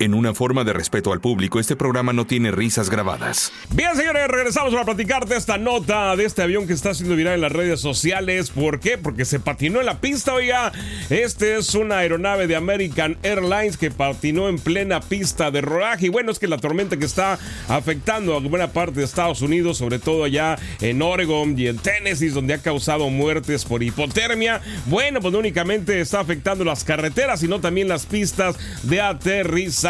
En una forma de respeto al público, este programa no tiene risas grabadas. Bien, señores, regresamos para platicar de esta nota de este avión que está siendo viral en las redes sociales. ¿Por qué? Porque se patinó en la pista, oiga. Este es una aeronave de American Airlines que patinó en plena pista de rodaje. Y bueno, es que la tormenta que está afectando a buena parte de Estados Unidos, sobre todo allá en Oregon y en Tennessee, donde ha causado muertes por hipotermia. Bueno, pues no únicamente está afectando las carreteras, sino también las pistas de aterrizaje.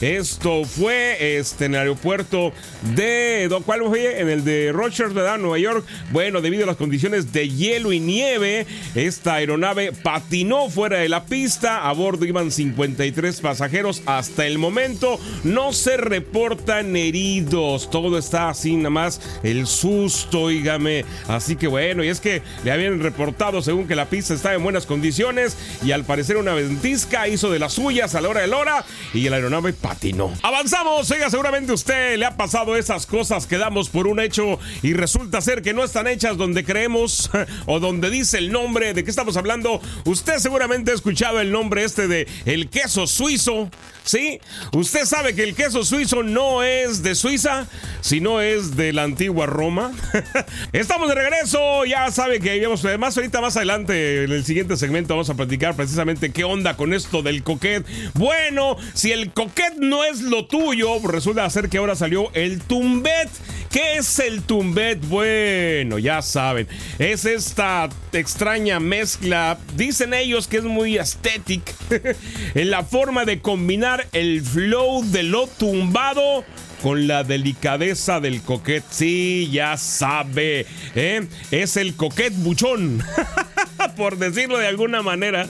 Esto fue este, en el aeropuerto de. ¿Cuál fue? En el de Rochester. Nueva York. Bueno, debido a las condiciones de hielo y nieve, esta aeronave patinó fuera de la pista. A bordo iban 53 pasajeros. Hasta el momento no se reportan heridos. Todo está así, nada más el susto, oígame. Así que bueno, y es que le habían reportado según que la pista estaba en buenas condiciones y al parecer una ventisca hizo de las suyas a la hora de la hora la aeronave patinó. Avanzamos, oiga, seguramente usted le ha pasado esas cosas que damos por un hecho y resulta ser que no están hechas donde creemos o donde dice el nombre de qué estamos hablando. Usted seguramente ha escuchado el nombre este de el queso suizo, ¿sí? Usted sabe que el queso suizo no es de Suiza, sino es de la antigua Roma. Estamos de regreso, ya sabe que habíamos, además ahorita más adelante en el siguiente segmento vamos a platicar precisamente qué onda con esto del coquet. Bueno, si el coquet no es lo tuyo, resulta ser que ahora salió el tumbet. ¿Qué es el tumbet? Bueno, ya saben, es esta extraña mezcla, dicen ellos que es muy estética, en la forma de combinar el flow de lo tumbado con la delicadeza del coquet. Sí, ya sabe, ¿eh? es el coquet buchón, por decirlo de alguna manera.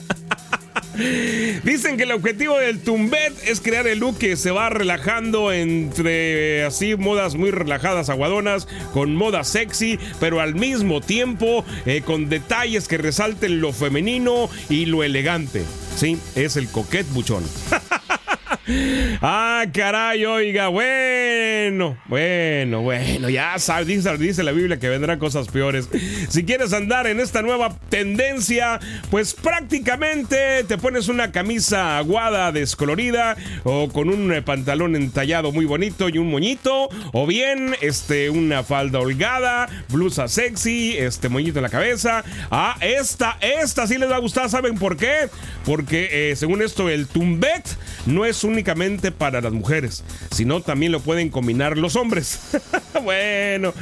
Dicen que el objetivo del Tumbet es crear el look que se va relajando entre así modas muy relajadas, aguadonas, con moda sexy, pero al mismo tiempo eh, con detalles que resalten lo femenino y lo elegante. Sí, es el coquet buchón. Ah, caray, oiga, bueno, bueno, bueno, ya sabes, dice, la Biblia que vendrán cosas peores. Si quieres andar en esta nueva tendencia, pues prácticamente te pones una camisa aguada, descolorida, o con un eh, pantalón entallado muy bonito y un moñito, o bien, este, una falda holgada, blusa sexy, este moñito en la cabeza. Ah, esta, esta sí les va a gustar, ¿saben por qué? Porque eh, según esto, el tumbet no es únicamente para las mujeres, sino también lo pueden combinar los hombres. bueno,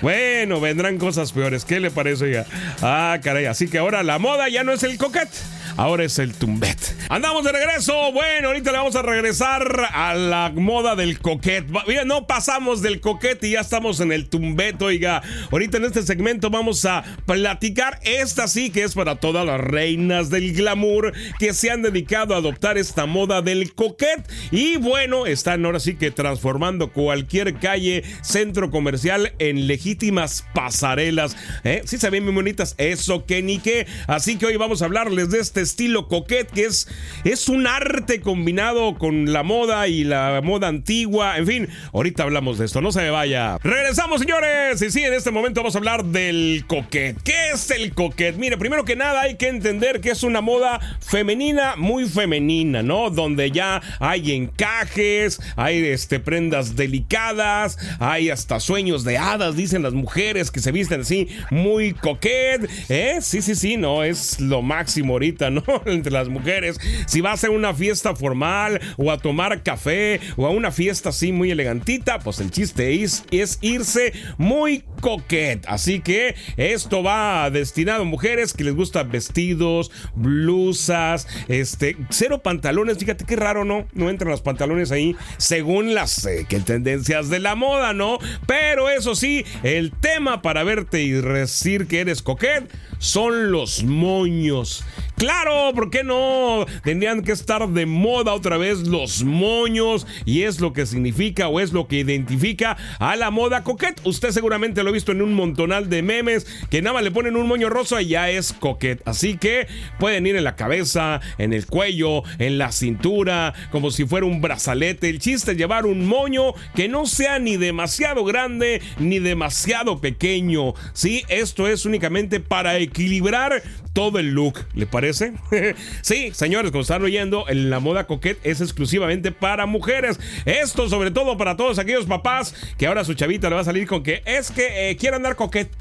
bueno, vendrán cosas peores. ¿Qué le parece ya? Ah, caray, así que ahora la moda ya no es el coquet. Ahora es el tumbet. Andamos de regreso. Bueno, ahorita le vamos a regresar a la moda del coquet. Mira, no pasamos del coquet y ya estamos en el tumbet, oiga. Ahorita en este segmento vamos a platicar. Esta sí que es para todas las reinas del glamour que se han dedicado a adoptar esta moda del coquet. Y bueno, están ahora sí que transformando cualquier calle, centro comercial en legítimas pasarelas. ¿Eh? Sí se ven muy bonitas. Eso que ni qué. Así que hoy vamos a hablarles de este estilo coquet que es, es un arte combinado con la moda y la moda antigua. En fin, ahorita hablamos de esto. No se me vaya. Regresamos, señores. Y sí, en este momento vamos a hablar del coquet. ¿Qué es el coquet? Mire, primero que nada hay que entender que es una moda femenina, muy femenina, ¿no? Donde ya hay encajes, hay este, prendas delicadas, hay hasta sueños de hadas, dicen las mujeres que se visten así, muy coquet. ¿Eh? Sí, sí, sí, no, es lo máximo ahorita, ¿no? Entre las mujeres. Si va a una fiesta formal o a tomar café o a una fiesta así muy elegantita, pues el chiste es, irse muy coquet. Así que esto va destinado a mujeres que les gustan vestidos, blusas, este, cero pantalones. Fíjate qué raro, ¿no? No entran los pantalones ahí según las eh, tendencias de la moda, ¿no? Pero eso sí, el tema para verte y decir que eres coquet son los moños. Claro, ¿por qué no? Tendrían que estar de moda otra vez los moños y es lo que significa o es lo que identifica a la moda coquette. Usted seguramente lo ha visto en un montonal de memes que nada más le ponen un moño rosa y ya es coquette. Así que pueden ir en la cabeza, en el cuello, en la cintura, como si fuera un brazalete. El chiste es llevar un moño que no sea ni demasiado grande ni demasiado pequeño. Sí, esto es únicamente para equilibrar todo el look, ¿le parece? sí, señores, como están oyendo, la moda coquette es exclusivamente para mujeres. Esto sobre todo para todos aquellos papás que ahora su chavita le va a salir con que es que eh, quiere andar coquette.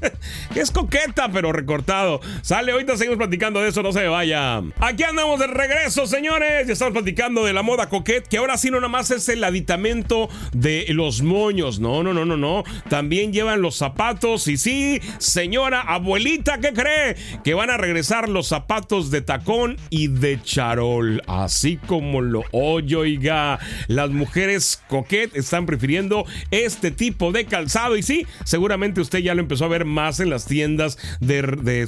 es coqueta, pero recortado. Sale, ahorita seguimos platicando de eso, no se vaya. Aquí andamos de regreso, señores. Ya estamos platicando de la moda coquette, que ahora sí no nada más es el aditamento de los moños. No, no, no, no, no. También llevan los zapatos. Y sí, señora, abuelita, ¿qué cree? Que van a regresar los zapatos de tacón y de charol. Así como lo oye, oiga. Las mujeres coquet están prefiriendo este tipo de calzado. Y sí, seguramente usted ya lo empezó a ver más en las tiendas de,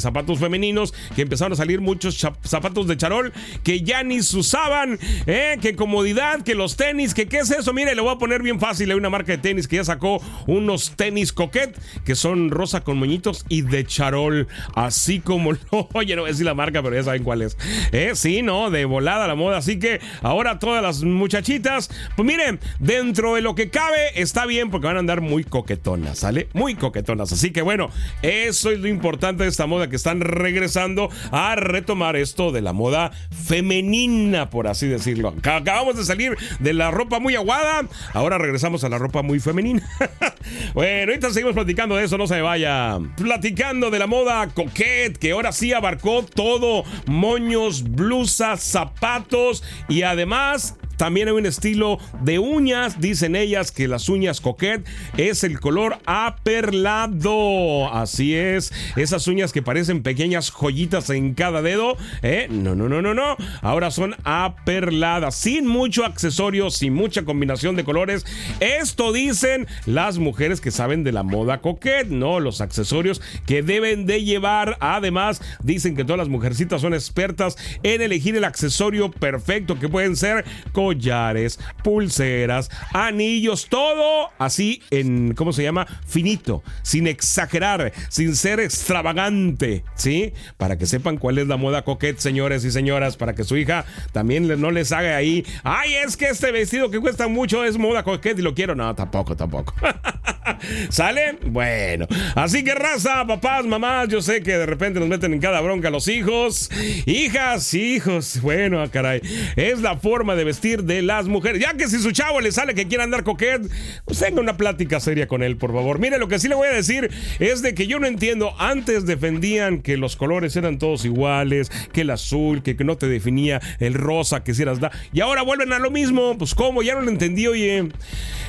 zapatos femeninos. Que empezaron a salir muchos zapatos de charol que ya ni se usaban. ¿eh? Que comodidad, que los tenis, que qué es eso. Mire, le voy a poner bien fácil. Hay una marca de tenis que ya sacó unos tenis coquet que son rosa con moñitos y de charol. Así como lo, oye, no voy a decir la marca, pero ya saben cuál es. Eh, sí, no, de volada la moda. Así que ahora todas las muchachitas, pues miren, dentro de lo que cabe está bien porque van a andar muy coquetonas, ¿sale? Muy coquetonas. Así que bueno, eso es lo importante de esta moda que están regresando a retomar esto de la moda femenina, por así decirlo. Acabamos de salir de la ropa muy aguada, ahora regresamos a la ropa muy femenina. bueno, ahorita seguimos platicando de eso, no se vaya. Platicando de la moda coqueta que ahora sí abarcó todo, moños, blusas, zapatos y además también hay un estilo de uñas. Dicen ellas que las uñas coquette es el color aperlado. Así es. Esas uñas que parecen pequeñas joyitas en cada dedo. ¿eh? No, no, no, no, no. Ahora son aperladas. Sin mucho accesorio, sin mucha combinación de colores. Esto dicen las mujeres que saben de la moda coquette. No, los accesorios que deben de llevar. Además, dicen que todas las mujercitas son expertas en elegir el accesorio perfecto que pueden ser collares, pulseras, anillos, todo así en, ¿cómo se llama? Finito, sin exagerar, sin ser extravagante, ¿sí? Para que sepan cuál es la moda coquette, señores y señoras, para que su hija también no les haga ahí, ay, es que este vestido que cuesta mucho es moda coquette y lo quiero. No, tampoco, tampoco. ¿Sale? Bueno, así que raza, papás, mamás, yo sé que de repente nos meten en cada bronca los hijos, hijas, hijos, bueno, caray, es la forma de vestir de las mujeres. Ya que si su chavo le sale que quiere andar coquet, pues tenga una plática seria con él, por favor. Mire, lo que sí le voy a decir es de que yo no entiendo. Antes defendían que los colores eran todos iguales, que el azul, que, no te definía el rosa que si eras da. Y ahora vuelven a lo mismo. Pues, ¿cómo? Ya no lo entendí, oye.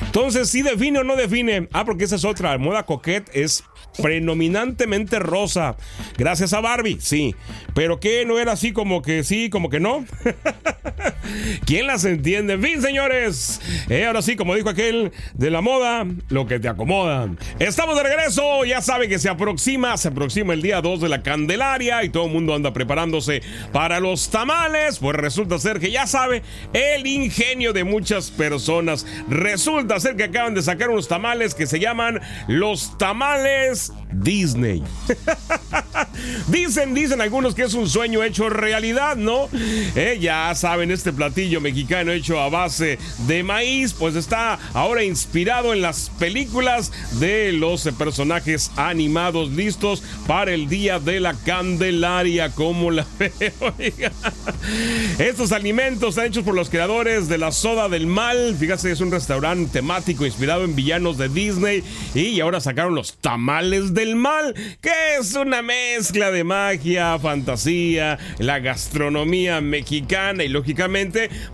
Entonces, ¿sí define o no define? Ah, porque esa es otra. Moda coquet es predominantemente rosa. Gracias a Barbie, sí. Pero que no era así como que sí, como que no. ¿Quién las entiende? En señores. Eh, ahora sí, como dijo aquel de la moda, lo que te acomoda. Estamos de regreso. Ya saben que se aproxima, se aproxima el día 2 de la Candelaria y todo el mundo anda preparándose para los tamales. Pues resulta ser que ya sabe el ingenio de muchas personas. Resulta ser que acaban de sacar unos tamales que se llaman los tamales Disney. dicen, dicen algunos que es un sueño hecho realidad, ¿no? Eh, ya saben, este platillo mexicano hecho a base de maíz, pues está ahora inspirado en las películas de los personajes animados listos para el Día de la Candelaria, como la veo. Estos alimentos están hechos por los creadores de la Soda del Mal. Fíjate, es un restaurante temático inspirado en villanos de Disney y ahora sacaron los tamales del mal, que es una mezcla de magia, fantasía, la gastronomía mexicana y lógicamente,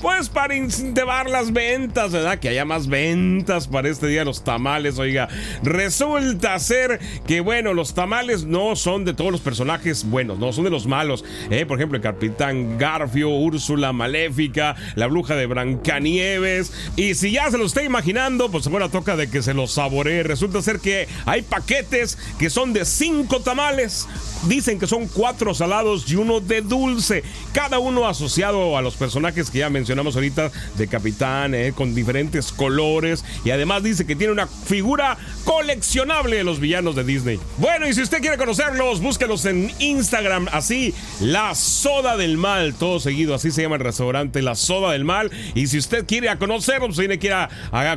pues para incentivar las ventas, ¿verdad? Que haya más ventas para este día los tamales, oiga. Resulta ser que, bueno, los tamales no son de todos los personajes buenos, no, son de los malos. ¿eh? Por ejemplo, el Capitán Garfio, Úrsula Maléfica, la Bruja de Brancanieves. Y si ya se lo está imaginando, pues bueno, toca de que se los saboree. Resulta ser que hay paquetes que son de cinco tamales Dicen que son cuatro salados y uno de dulce, cada uno asociado a los personajes que ya mencionamos ahorita de Capitán, eh, con diferentes colores y además dice que tiene una figura coleccionable de los villanos de Disney. Bueno, y si usted quiere conocerlos, búsquelos en Instagram, así, La Soda del Mal, todo seguido, así se llama el restaurante, La Soda del Mal. Y si usted quiere a conocerlos, tiene que ir a,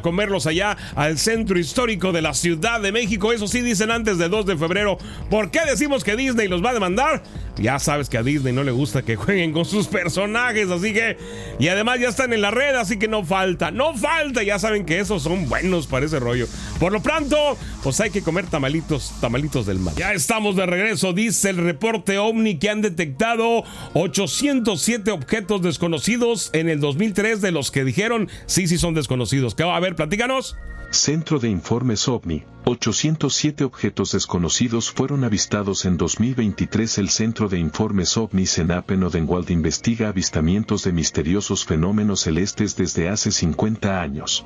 comerlos allá al centro histórico de la Ciudad de México. Eso sí dicen antes del 2 de febrero. ¿Por qué decimos que Disney los va a demandar? Ya sabes que a Disney no le gusta que jueguen con sus personajes, así que... Y además ya están en la red, así que no falta, no falta. Ya saben que esos son buenos para ese rollo. Por lo pronto, pues hay que comer tamalitos, tamalitos del mal. Ya estamos de regreso, dice el reporte OVNI que han detectado 807 objetos desconocidos en el 2003 de los que dijeron sí, sí son desconocidos. ¿Qué va a ver? Platícanos. Centro de Informes OVNI, 807 objetos desconocidos fueron avistados en 2023. El Centro de Informes OVNI CENAP en Odenwald investiga avistamientos de misteriosos fenómenos celestes desde hace 50 años.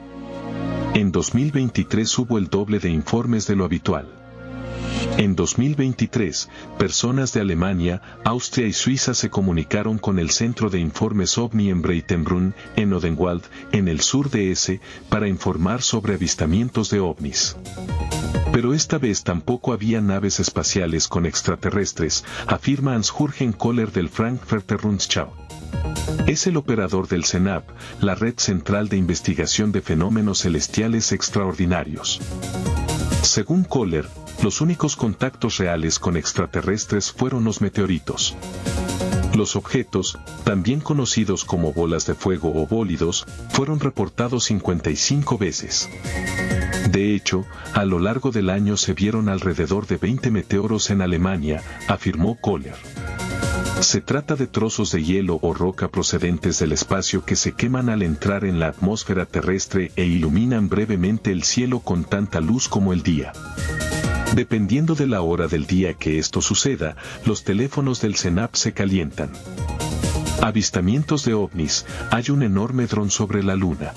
En 2023 hubo el doble de informes de lo habitual. En 2023, personas de Alemania, Austria y Suiza se comunicaron con el Centro de Informes OVNI en Breitenbrunn, en Odenwald, en el sur de ese, para informar sobre avistamientos de ovnis. Pero esta vez tampoco había naves espaciales con extraterrestres, afirma Hans-Jürgen Kohler del Frankfurter Rundschau. Es el operador del CENAP, la red central de investigación de fenómenos celestiales extraordinarios. Según Kohler, los únicos contactos reales con extraterrestres fueron los meteoritos. Los objetos, también conocidos como bolas de fuego o bólidos, fueron reportados 55 veces. De hecho, a lo largo del año se vieron alrededor de 20 meteoros en Alemania, afirmó Kohler. Se trata de trozos de hielo o roca procedentes del espacio que se queman al entrar en la atmósfera terrestre e iluminan brevemente el cielo con tanta luz como el día. Dependiendo de la hora del día que esto suceda, los teléfonos del CENAP se calientan. Avistamientos de ovnis, hay un enorme dron sobre la luna.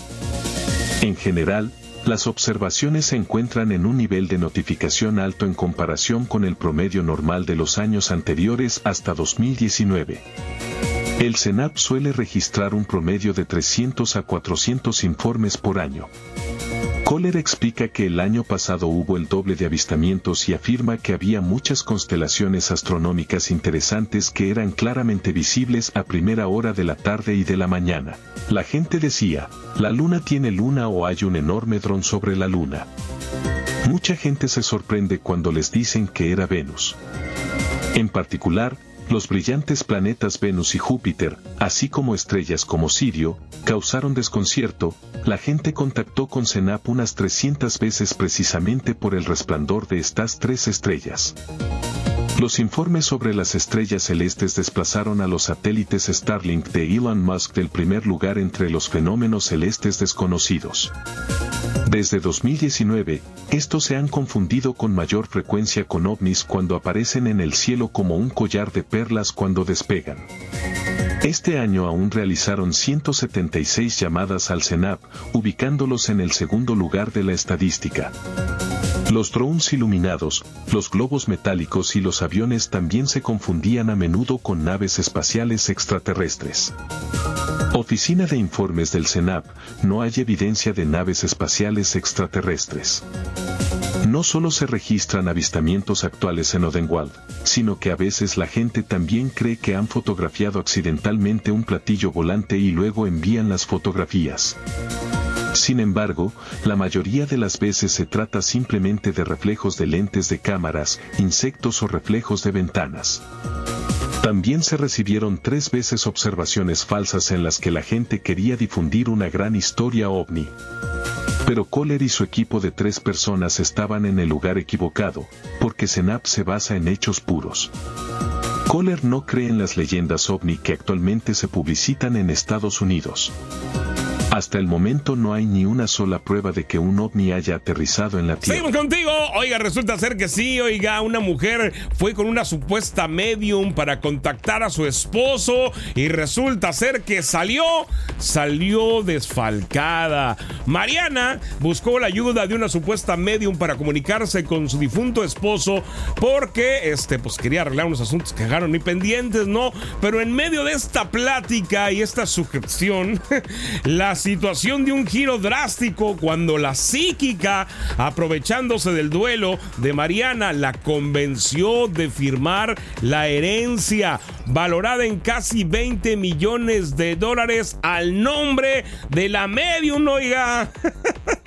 En general, las observaciones se encuentran en un nivel de notificación alto en comparación con el promedio normal de los años anteriores hasta 2019. El CENAP suele registrar un promedio de 300 a 400 informes por año. Kohler explica que el año pasado hubo el doble de avistamientos y afirma que había muchas constelaciones astronómicas interesantes que eran claramente visibles a primera hora de la tarde y de la mañana. La gente decía, la luna tiene luna o hay un enorme dron sobre la luna. Mucha gente se sorprende cuando les dicen que era Venus. En particular, los brillantes planetas Venus y Júpiter, así como estrellas como Sirio, causaron desconcierto, la gente contactó con CENAP unas 300 veces precisamente por el resplandor de estas tres estrellas. Los informes sobre las estrellas celestes desplazaron a los satélites Starlink de Elon Musk del primer lugar entre los fenómenos celestes desconocidos. Desde 2019, estos se han confundido con mayor frecuencia con ovnis cuando aparecen en el cielo como un collar de perlas cuando despegan. Este año aún realizaron 176 llamadas al CENAP, ubicándolos en el segundo lugar de la estadística. Los drones iluminados, los globos metálicos y los aviones también se confundían a menudo con naves espaciales extraterrestres. Oficina de Informes del CENAP, no hay evidencia de naves espaciales extraterrestres. No solo se registran avistamientos actuales en Odenwald, sino que a veces la gente también cree que han fotografiado accidentalmente un platillo volante y luego envían las fotografías. Sin embargo, la mayoría de las veces se trata simplemente de reflejos de lentes de cámaras, insectos o reflejos de ventanas. También se recibieron tres veces observaciones falsas en las que la gente quería difundir una gran historia ovni. Pero Kohler y su equipo de tres personas estaban en el lugar equivocado, porque Senap se basa en hechos puros. Kohler no cree en las leyendas ovni que actualmente se publicitan en Estados Unidos. Hasta el momento no hay ni una sola prueba de que un ovni haya aterrizado en la Tierra. Seguimos contigo. Oiga, resulta ser que sí, oiga, una mujer fue con una supuesta medium para contactar a su esposo y resulta ser que salió, salió desfalcada. Mariana buscó la ayuda de una supuesta medium para comunicarse con su difunto esposo porque este pues quería arreglar unos asuntos que dejaron y pendientes, ¿no? Pero en medio de esta plática y esta sujeción, la situación de un giro drástico cuando la psíquica, aprovechándose del duelo de Mariana, la convenció de firmar la herencia valorada en casi 20 millones de dólares al nombre de la medium, oiga.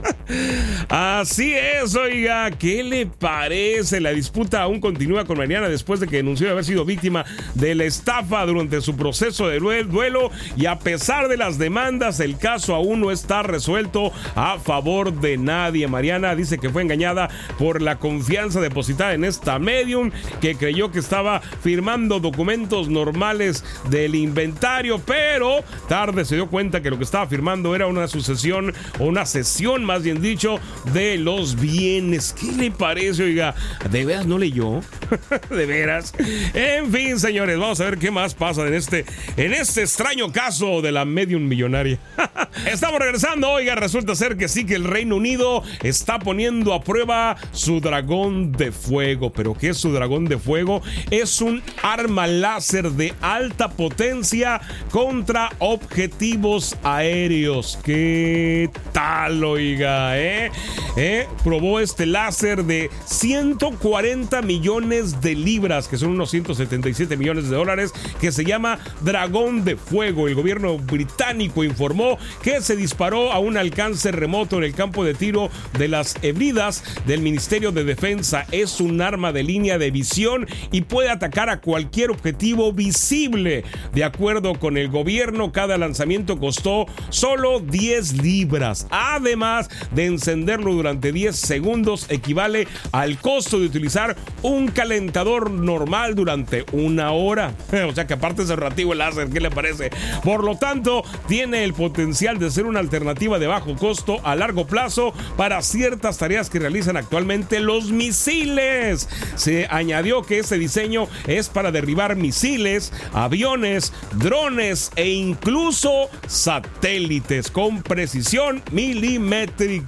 Así es, oiga, ¿qué le parece? La disputa aún continúa con Mariana después de que denunció haber sido víctima de la estafa durante su proceso de duelo y a pesar de las demandas, el caso aún no está resuelto a favor de nadie. Mariana dice que fue engañada por la confianza depositada en esta medium que creyó que estaba firmando documentos normales del inventario, pero tarde se dio cuenta que lo que estaba firmando era una sucesión o una sesión más bien dicho de los bienes. ¿Qué le parece, oiga? ¿De veras no leyó? ¿De veras? En fin, señores, vamos a ver qué más pasa en este, en este extraño caso de la medium millonaria. Estamos regresando, oiga, resulta ser que sí que el Reino Unido está poniendo a prueba su dragón de fuego. ¿Pero qué es su dragón de fuego? Es un arma láser de alta potencia contra objetivos aéreos. ¿Qué tal, oiga? ¿Eh? ¿Eh? Probó este láser de 140 millones de libras, que son unos 177 millones de dólares, que se llama Dragón de Fuego. El gobierno británico informó que se disparó a un alcance remoto en el campo de tiro de las Hebridas del Ministerio de Defensa. Es un arma de línea de visión y puede atacar a cualquier objetivo visible. De acuerdo con el gobierno, cada lanzamiento costó solo 10 libras. Además de encenderlo durante 10 segundos, equivale al costo de utilizar un calentador normal durante una hora. O sea que aparte es relativo el láser, ¿qué le parece? Por lo tanto, tiene el potencial de ser una alternativa de bajo costo a largo plazo para ciertas tareas que realizan actualmente los misiles. Se añadió que ese diseño es para derribar misiles, aviones, drones e incluso satélites con precisión milimétrica.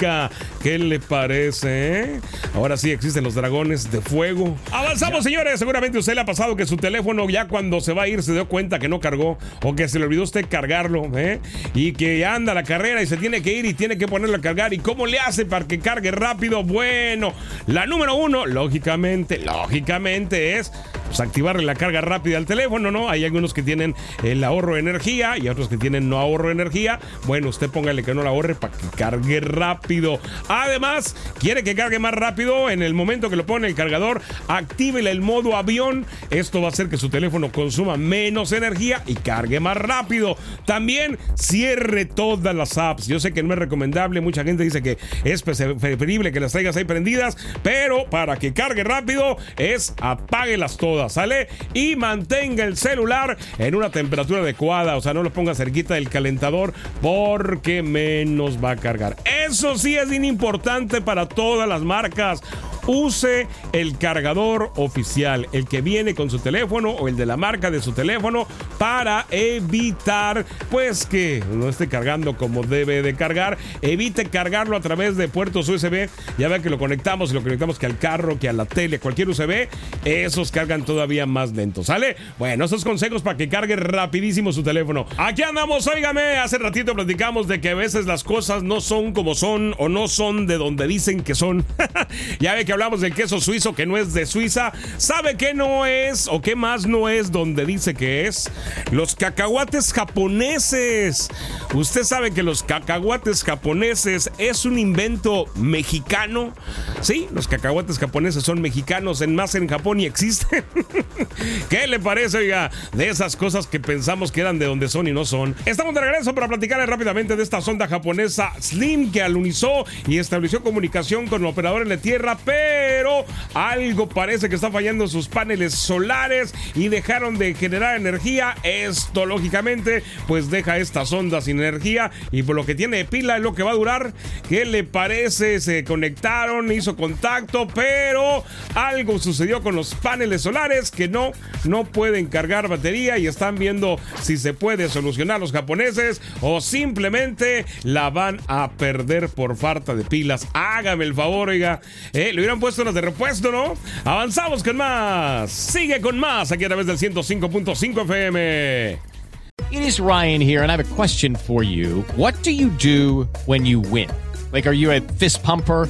¿Qué le parece? eh? Ahora sí existen los dragones de fuego. Avanzamos, señores. Seguramente usted le ha pasado que su teléfono ya cuando se va a ir se dio cuenta que no cargó o que se le olvidó usted cargarlo, ¿eh? Y que anda la carrera y se tiene que ir y tiene que ponerlo a cargar. ¿Y cómo le hace para que cargue rápido? Bueno, la número uno, lógicamente, lógicamente es pues, activarle la carga rápida al teléfono, ¿no? Hay algunos que tienen el ahorro de energía y otros que tienen no ahorro de energía. Bueno, usted póngale que no la ahorre para que cargue rápido. Además, quiere que cargue más rápido en el momento que lo pone el cargador, actívele el modo avión. Esto va a hacer que su teléfono consuma menos energía y cargue más rápido. También cierre todas las apps. Yo sé que no es recomendable, mucha gente dice que es preferible que las traigas ahí prendidas, pero para que cargue rápido es apáguelas todas, ¿sale? Y mantenga el celular en una temperatura adecuada, o sea, no lo ponga cerquita del calentador porque menos va a cargar. Eso sí es importante para todas las marcas. Use el cargador oficial, el que viene con su teléfono o el de la marca de su teléfono para evitar pues que no esté cargando como debe de cargar. Evite cargarlo a través de puertos USB. Ya ve que lo conectamos y lo conectamos que al carro, que a la tele, cualquier USB, esos cargan todavía más lento, ¿sale? Bueno, esos consejos para que cargue rapidísimo su teléfono. Aquí andamos, óigame, hace ratito platicamos de que a veces las cosas no son como son o no son de donde dicen que son. ya ve que hablamos del queso suizo que no es de Suiza. ¿Sabe qué no es o qué más no es donde dice que es? Los cacahuates japoneses. Usted sabe que los cacahuates japoneses es un invento mexicano. Sí, los cacahuates japoneses son mexicanos, en más en Japón y existen. ¿Qué le parece, oiga, de esas cosas que pensamos que eran de donde son y no son? Estamos de regreso para platicarles rápidamente de esta sonda japonesa Slim que alunizó y estableció comunicación con el operador en la Tierra, pero pero algo parece que está fallando sus paneles solares y dejaron de generar energía. Esto, lógicamente, pues deja esta sonda sin energía y por lo que tiene de pila es lo que va a durar. ¿Qué le parece? Se conectaron, hizo contacto, pero algo sucedió con los paneles solares que no, no pueden cargar batería y están viendo si se puede solucionar los japoneses o simplemente la van a perder por falta de pilas. Hágame el favor, oiga. Eh, le hubieran puesto unas de repuesto, ¿no? Avanzamos con más. Sigue con más aquí a través del 105.5 FM. It is Ryan here, and I have a question for you. What do you do when you win? Like, are you a fist pumper?